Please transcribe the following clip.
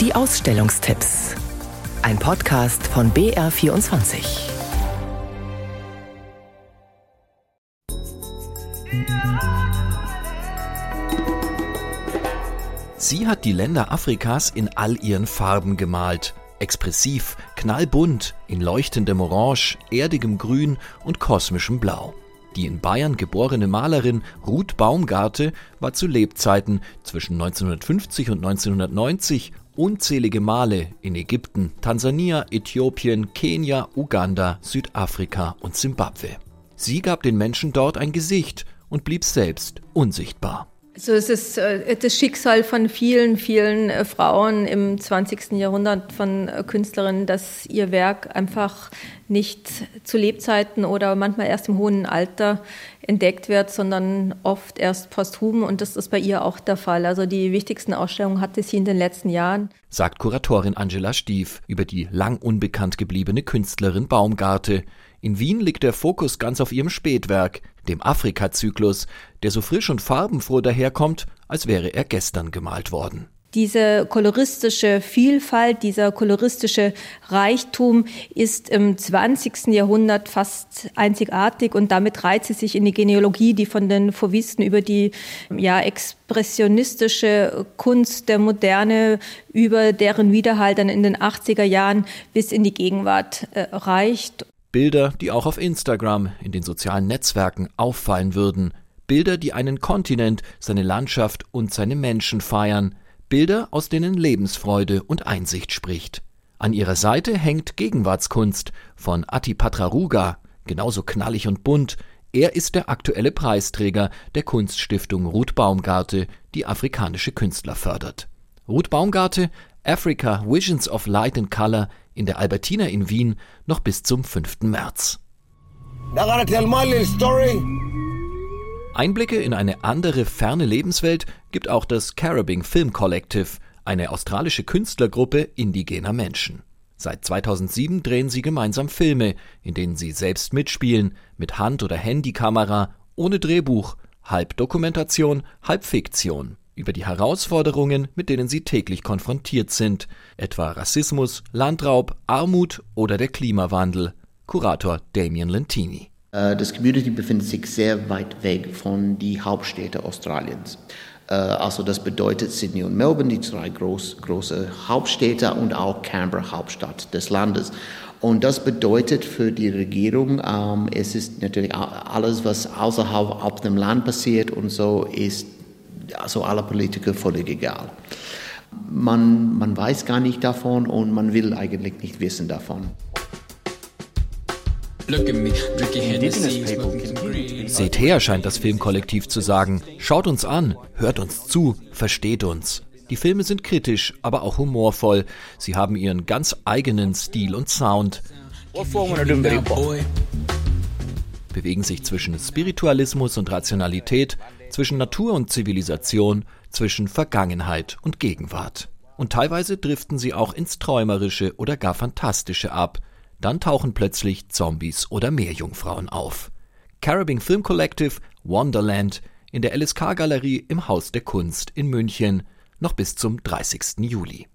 Die Ausstellungstipps. Ein Podcast von BR24. Sie hat die Länder Afrikas in all ihren Farben gemalt. Expressiv, knallbunt, in leuchtendem Orange, erdigem Grün und kosmischem Blau. Die in Bayern geborene Malerin Ruth Baumgarte war zu Lebzeiten zwischen 1950 und 1990 unzählige Male in Ägypten, Tansania, Äthiopien, Kenia, Uganda, Südafrika und Simbabwe. Sie gab den Menschen dort ein Gesicht und blieb selbst unsichtbar. Also es ist äh, das Schicksal von vielen, vielen äh, Frauen im 20. Jahrhundert, von äh, Künstlerinnen, dass ihr Werk einfach nicht zu Lebzeiten oder manchmal erst im hohen Alter entdeckt wird, sondern oft erst posthum. Und das ist bei ihr auch der Fall. Also die wichtigsten Ausstellungen hatte sie in den letzten Jahren. Sagt Kuratorin Angela Stief über die lang unbekannt gebliebene Künstlerin Baumgarte. In Wien liegt der Fokus ganz auf ihrem Spätwerk, dem Afrika-Zyklus, der so frisch und farbenfroh daherkommt, als wäre er gestern gemalt worden. Diese koloristische Vielfalt, dieser koloristische Reichtum ist im 20. Jahrhundert fast einzigartig und damit reiht sie sich in die Genealogie, die von den Fauvisten über die ja, expressionistische Kunst der Moderne, über deren Widerhall dann in den 80er Jahren bis in die Gegenwart äh, reicht. Bilder, die auch auf Instagram, in den sozialen Netzwerken auffallen würden. Bilder, die einen Kontinent, seine Landschaft und seine Menschen feiern. Bilder, aus denen Lebensfreude und Einsicht spricht. An ihrer Seite hängt Gegenwartskunst von Atipatra Ruga, genauso knallig und bunt. Er ist der aktuelle Preisträger der Kunststiftung Ruth Baumgarte, die afrikanische Künstler fördert. Ruth Baumgarte, Africa Visions of Light and Color in der Albertina in Wien noch bis zum 5. März. Einblicke in eine andere ferne Lebenswelt gibt auch das Carabing Film Collective, eine australische Künstlergruppe indigener Menschen. Seit 2007 drehen sie gemeinsam Filme, in denen sie selbst mitspielen, mit Hand- oder Handykamera, ohne Drehbuch, halb Dokumentation, halb Fiktion über die Herausforderungen, mit denen sie täglich konfrontiert sind, etwa Rassismus, Landraub, Armut oder der Klimawandel. Kurator Damien Lentini. Äh, das Community befindet sich sehr weit weg von den Hauptstädten Australiens. Äh, also das bedeutet Sydney und Melbourne, die zwei groß, große Hauptstädte und auch Canberra, Hauptstadt des Landes. Und das bedeutet für die Regierung, ähm, es ist natürlich alles, was außerhalb auf dem Land passiert und so, ist also alle Politiker völlig egal. Man, man weiß gar nicht davon und man will eigentlich nicht wissen davon. Seht her, scheint das Filmkollektiv zu sagen. Schaut uns an, hört uns zu, versteht uns. Die Filme sind kritisch, aber auch humorvoll. Sie haben ihren ganz eigenen Stil und Sound. Bewegen sich zwischen Spiritualismus und Rationalität, zwischen Natur und Zivilisation, zwischen Vergangenheit und Gegenwart. Und teilweise driften sie auch ins Träumerische oder gar Fantastische ab. Dann tauchen plötzlich Zombies oder Meerjungfrauen auf. Carabing Film Collective Wonderland in der LSK Galerie im Haus der Kunst in München noch bis zum 30. Juli.